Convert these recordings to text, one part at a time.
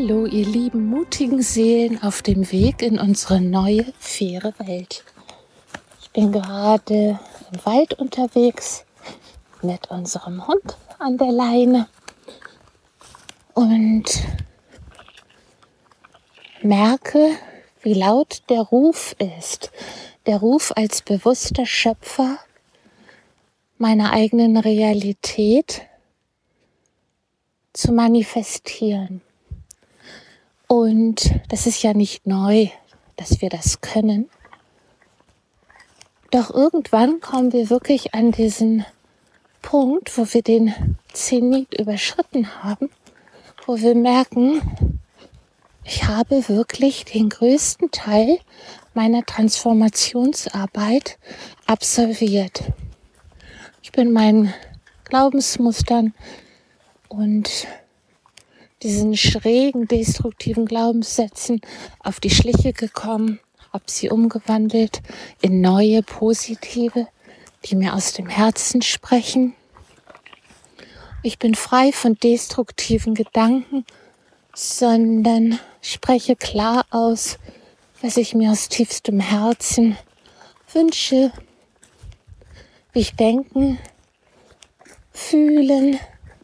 Hallo, ihr lieben mutigen Seelen auf dem Weg in unsere neue, faire Welt. Ich bin gerade im Wald unterwegs mit unserem Hund an der Leine und merke, wie laut der Ruf ist. Der Ruf als bewusster Schöpfer meiner eigenen Realität zu manifestieren. Und das ist ja nicht neu, dass wir das können. Doch irgendwann kommen wir wirklich an diesen Punkt, wo wir den Zenit überschritten haben, wo wir merken, ich habe wirklich den größten Teil meiner Transformationsarbeit absolviert. Ich bin meinen Glaubensmustern und diesen schrägen, destruktiven Glaubenssätzen auf die Schliche gekommen, habe sie umgewandelt in neue, positive, die mir aus dem Herzen sprechen. Ich bin frei von destruktiven Gedanken, sondern spreche klar aus, was ich mir aus tiefstem Herzen wünsche, wie ich denken, fühlen,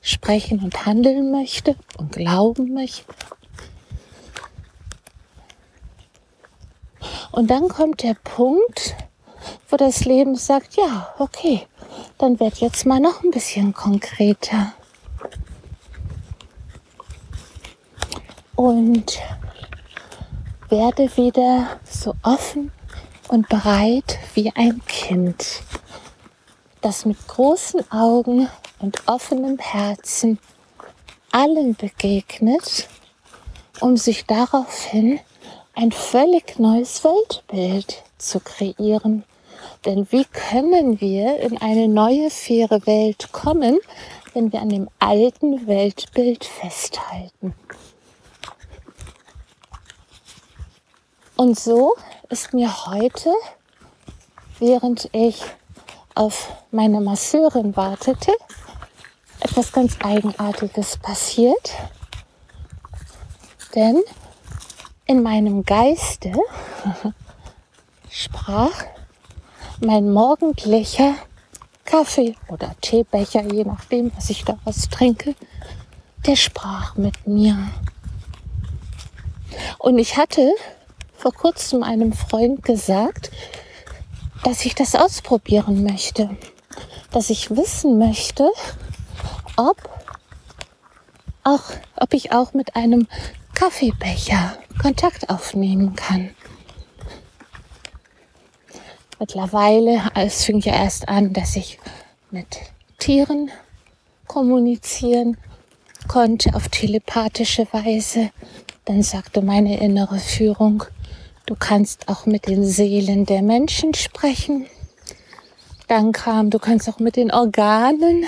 sprechen und handeln möchte und glauben möchte. Und dann kommt der Punkt, wo das Leben sagt, ja, okay, dann werd jetzt mal noch ein bisschen konkreter. Und werde wieder so offen und bereit wie ein Kind, das mit großen Augen und offenem Herzen allen begegnet, um sich daraufhin ein völlig neues Weltbild zu kreieren. Denn wie können wir in eine neue, faire Welt kommen, wenn wir an dem alten Weltbild festhalten? Und so ist mir heute, während ich auf meine Masseurin wartete, etwas ganz Eigenartiges passiert. Denn in meinem Geiste sprach mein morgendlicher Kaffee oder Teebecher, je nachdem, was ich daraus trinke, der sprach mit mir. Und ich hatte vor kurzem einem Freund gesagt, dass ich das ausprobieren möchte, dass ich wissen möchte, ob, auch, ob ich auch mit einem Kaffeebecher Kontakt aufnehmen kann. Mittlerweile, es fing ja erst an, dass ich mit Tieren kommunizieren konnte auf telepathische Weise. Dann sagte meine innere Führung, du kannst auch mit den Seelen der Menschen sprechen. Dann kam, du kannst auch mit den Organen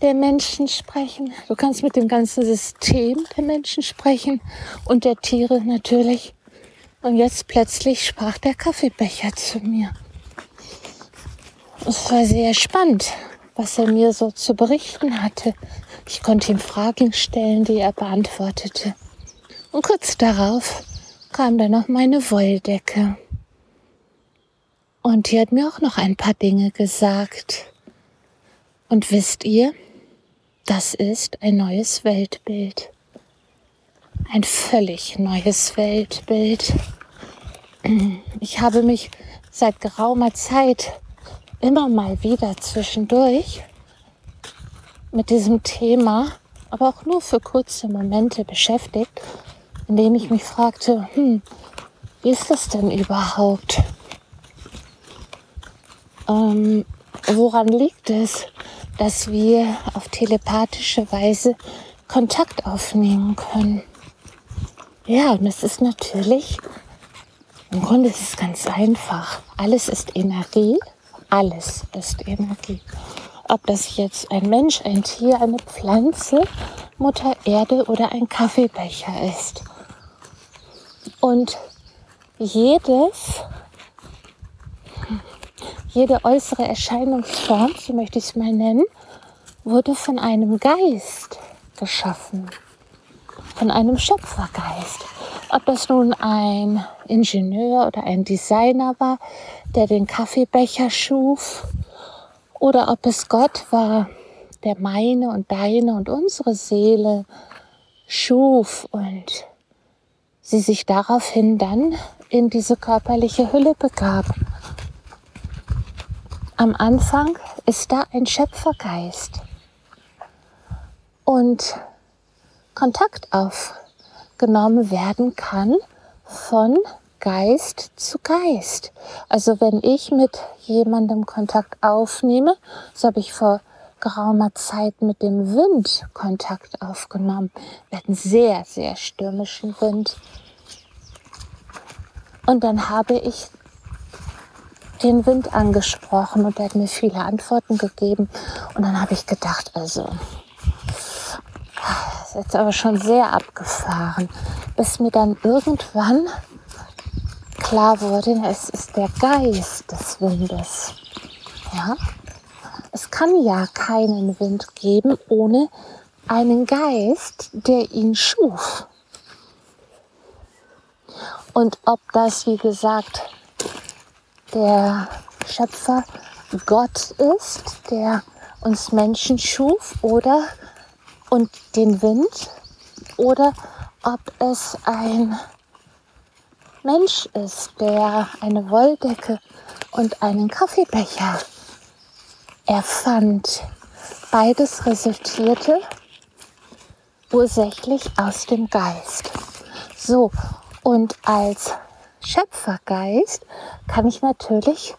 der Menschen sprechen. Du kannst mit dem ganzen System der Menschen sprechen und der Tiere natürlich. Und jetzt plötzlich sprach der Kaffeebecher zu mir. Es war sehr spannend, was er mir so zu berichten hatte. Ich konnte ihm Fragen stellen, die er beantwortete. Und kurz darauf kam dann noch meine Wolldecke. Und die hat mir auch noch ein paar Dinge gesagt. Und wisst ihr, das ist ein neues Weltbild. Ein völlig neues Weltbild. Ich habe mich seit geraumer Zeit immer mal wieder zwischendurch mit diesem Thema, aber auch nur für kurze Momente beschäftigt, indem ich mich fragte, hm, wie ist das denn überhaupt? Ähm, woran liegt es, dass wir auf telepathische Weise Kontakt aufnehmen können. Ja, und es ist natürlich, im Grunde ist es ganz einfach. Alles ist Energie. Alles ist Energie. Ob das jetzt ein Mensch, ein Tier, eine Pflanze, Mutter Erde oder ein Kaffeebecher ist. Und jedes jede äußere Erscheinungsform, so möchte ich es mal nennen, wurde von einem Geist geschaffen. von einem Schöpfergeist. Ob das nun ein Ingenieur oder ein Designer war, der den Kaffeebecher schuf, oder ob es Gott war, der meine und deine und unsere Seele schuf und sie sich daraufhin dann in diese körperliche Hülle begab. Am Anfang ist da ein Schöpfergeist und Kontakt aufgenommen werden kann von Geist zu Geist. Also wenn ich mit jemandem Kontakt aufnehme, so habe ich vor geraumer Zeit mit dem Wind Kontakt aufgenommen. Wir hatten sehr, sehr stürmischen Wind. Und dann habe ich den Wind angesprochen und er hat mir viele Antworten gegeben. Und dann habe ich gedacht, also, das ist jetzt aber schon sehr abgefahren, bis mir dann irgendwann klar wurde, es ist der Geist des Windes. Ja? Es kann ja keinen Wind geben ohne einen Geist, der ihn schuf. Und ob das, wie gesagt, der Schöpfer Gott ist, der uns Menschen schuf oder und den Wind oder ob es ein Mensch ist, der eine Wolldecke und einen Kaffeebecher erfand. Beides resultierte ursächlich aus dem Geist. So, und als Schöpfergeist kann ich natürlich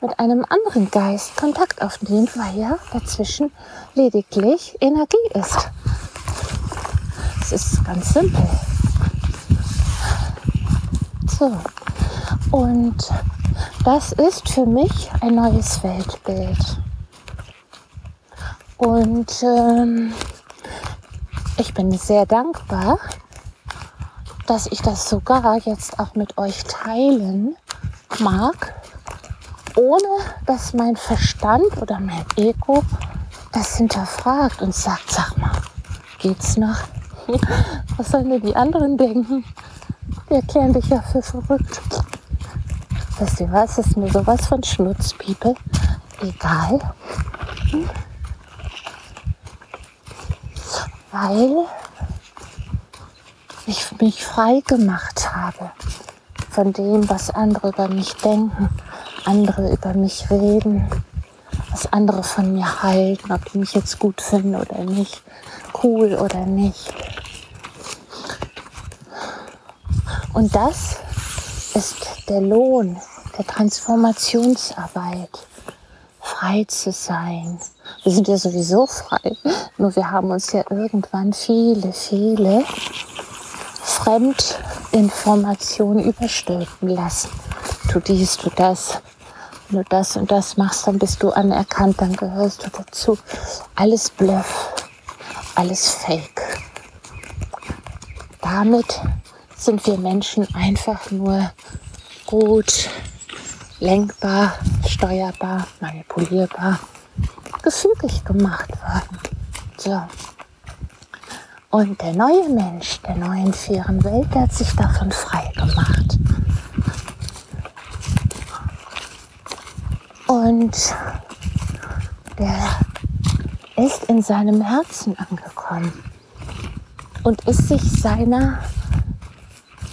mit einem anderen Geist Kontakt aufnehmen, weil ja dazwischen lediglich Energie ist. Es ist ganz simpel. So, und das ist für mich ein neues Weltbild. Und ähm, ich bin sehr dankbar, dass ich das sogar jetzt auch mit euch teilen mag, ohne dass mein Verstand oder mein Ego das hinterfragt und sagt, sag mal, geht's noch? Was sollen denn die anderen denken? Die erklären dich ja für verrückt. Wisst ihr was? Ist mir sowas von Schnutzpiepe. Egal. Weil ich mich frei gemacht habe von dem, was andere über mich denken, andere über mich reden, was andere von mir halten, ob die mich jetzt gut finden oder nicht, cool oder nicht. Und das ist der Lohn der Transformationsarbeit, frei zu sein. Wir sind ja sowieso frei, nur wir haben uns ja irgendwann viele, viele Fremdinformationen überstülpen lassen. Tu dies, tu das. Du das und das machst, dann bist du anerkannt, dann gehörst du dazu. Alles Bluff, alles Fake. Damit sind wir Menschen einfach nur gut lenkbar, steuerbar, manipulierbar, gefügig gemacht worden. So. Und der neue Mensch der neuen fairen Welt, der hat sich davon frei gemacht. Und der ist in seinem Herzen angekommen und ist sich seiner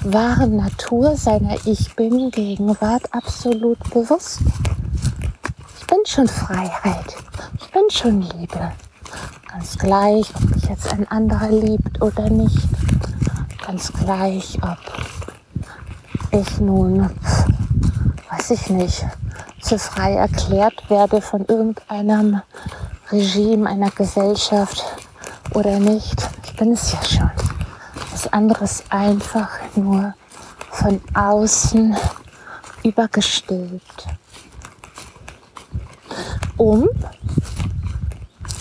wahren Natur, seiner Ich bin Gegenwart absolut bewusst. Ich bin schon Freiheit. Ich bin schon Liebe. Ganz gleich, ob jetzt ein anderer liebt oder nicht. Ganz gleich, ob ich nun, weiß ich nicht, zu frei erklärt werde von irgendeinem Regime, einer Gesellschaft oder nicht. Ich bin es ja schon. Das andere ist einfach nur von außen übergestülpt. Um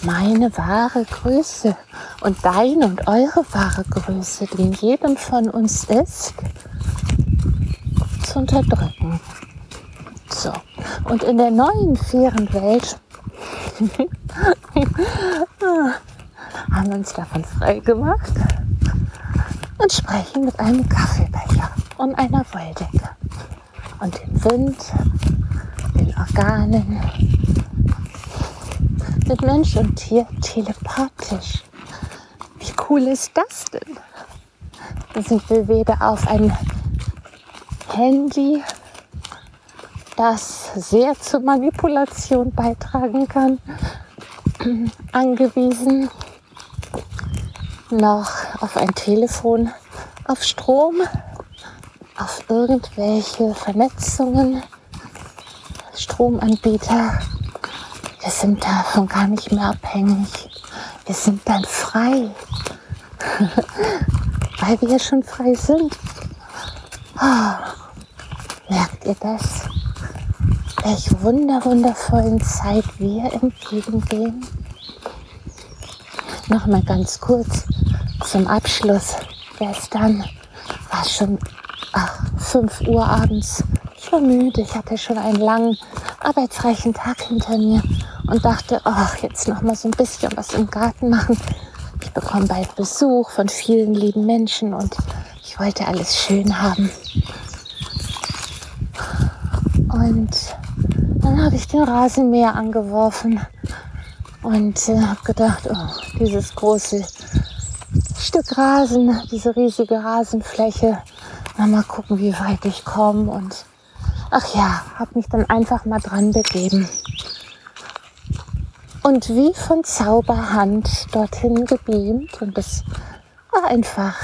meine wahre Größe und deine und eure wahre Größe, die in jedem von uns ist, zu unterdrücken. So. Und in der neuen fairen Welt haben wir uns davon frei gemacht. und sprechen mit einem Kaffeebecher und einer Wolldecke und dem Wind, den Organen, mit Mensch und Tier telepathisch. Wie cool ist das denn? Da sind wir weder auf ein Handy, das sehr zur Manipulation beitragen kann, angewiesen, noch auf ein Telefon, auf Strom, auf irgendwelche Vernetzungen, Stromanbieter. Wir sind davon gar nicht mehr abhängig. Wir sind dann frei, weil wir schon frei sind. Oh, merkt ihr das? Welch wunder, wundervollen Zeit wir entgegengehen. Noch mal ganz kurz zum Abschluss. Gestern war schon ach, 5 Uhr abends. Ich war müde. Ich hatte schon einen langen, arbeitsreichen Tag hinter mir und dachte, ach, jetzt noch mal so ein bisschen was im Garten machen. Ich bekomme bald Besuch von vielen lieben Menschen und ich wollte alles schön haben. Und dann habe ich den Rasenmäher angeworfen und äh, habe gedacht, oh, dieses große Stück Rasen, diese riesige Rasenfläche, mal gucken, wie weit ich komme. Und ach ja, habe mich dann einfach mal dran begeben. Und wie von Zauberhand dorthin gebeamt. Und das war einfach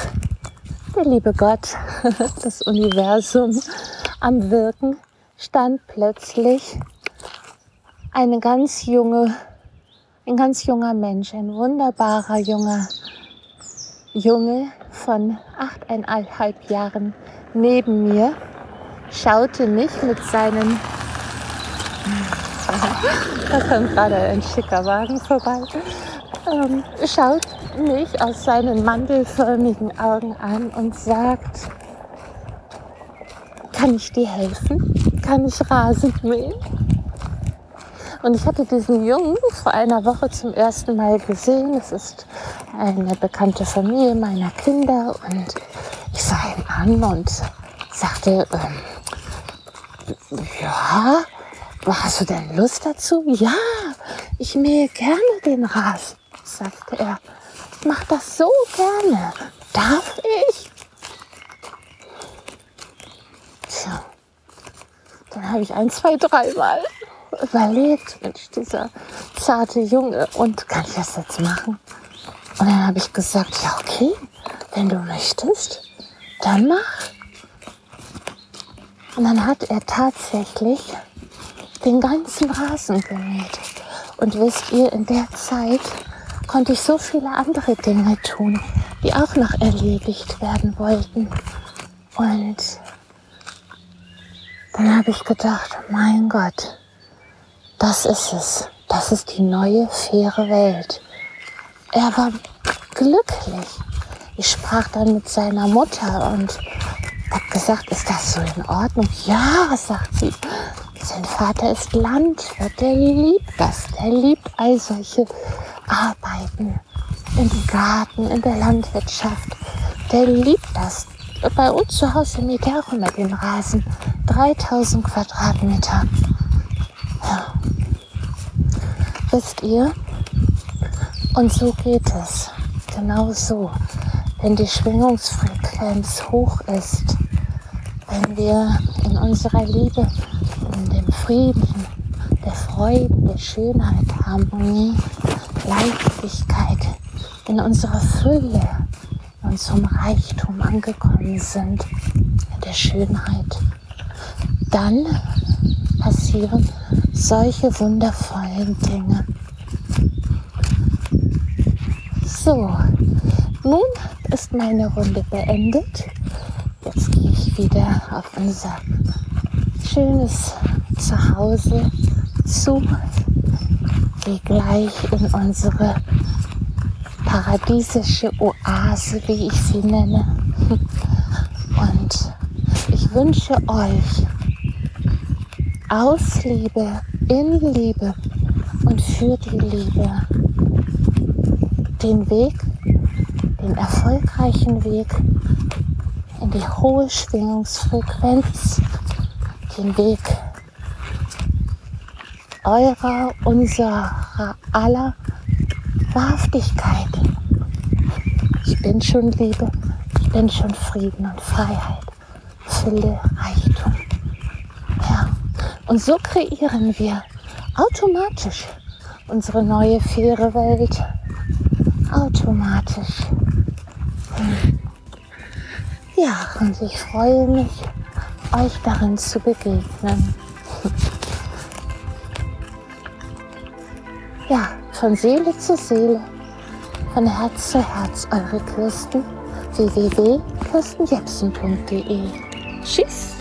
der liebe Gott, das Universum am Wirken, stand plötzlich eine ganz junge, ein ganz junger Mensch, ein wunderbarer junger Junge von achteinhalb Jahren neben mir, schaute mich mit seinen, da kommt gerade ein schicker Wagen vorbei, ähm, schaut mich aus seinen mandelförmigen Augen an und sagt, kann ich dir helfen? Kann ich Rasen mähen? Und ich hatte diesen Jungen vor einer Woche zum ersten Mal gesehen. Es ist eine bekannte Familie meiner Kinder und ich sah ihn an und sagte, ähm, ja, hast du denn Lust dazu? Ja, ich mähe gerne den Rasen, sagte er. Ich mach das so gerne. Darf ich? Tja, dann habe ich ein, zwei, dreimal überlegt, Mensch, dieser zarte Junge, und kann ich das jetzt machen? Und dann habe ich gesagt, ja, okay, wenn du möchtest, dann mach. Und dann hat er tatsächlich den ganzen Rasen gemäht. Und wisst ihr, in der Zeit konnte ich so viele andere Dinge tun, die auch noch erledigt werden wollten. Und dann habe ich gedacht, mein Gott, das ist es. Das ist die neue, faire Welt. Er war glücklich. Ich sprach dann mit seiner Mutter und habe gesagt, ist das so in Ordnung? Ja, sagt sie. Sein Vater ist Landwirt, der liebt das. Der liebt all solche Arbeiten im Garten, in der Landwirtschaft. Der liebt das. Bei uns zu Hause mäht er auch immer den Rasen. 3000 Quadratmeter. Ja. Wisst ihr? Und so geht es. Genau so. Wenn die Schwingungsfrequenz hoch ist, wenn wir in unserer Liebe, in dem Frieden, der Freude, der Schönheit, Harmonie, Leichtigkeit, in unserer Fülle, in unserem Reichtum angekommen sind, der Schönheit, dann passieren solche wundervollen Dinge. So, nun ist meine Runde beendet. Jetzt gehe ich wieder auf unser schönes Zuhause zu. Gehe gleich in unsere paradiesische Oase, wie ich sie nenne. Und ich wünsche euch aus Liebe, in Liebe und für die Liebe den Weg den erfolgreichen Weg in die hohe Schwingungsfrequenz, den Weg eurer, unserer aller Wahrhaftigkeit. Ich bin schon Liebe, ich bin schon Frieden und Freiheit, Fülle, Reichtum. Ja, und so kreieren wir automatisch unsere neue faire Welt. Automatisch. Ja, und ich freue mich, euch darin zu begegnen. Ja, von Seele zu Seele, von Herz zu Herz, eure Kirsten www.kirstenjepsen.de. Tschüss!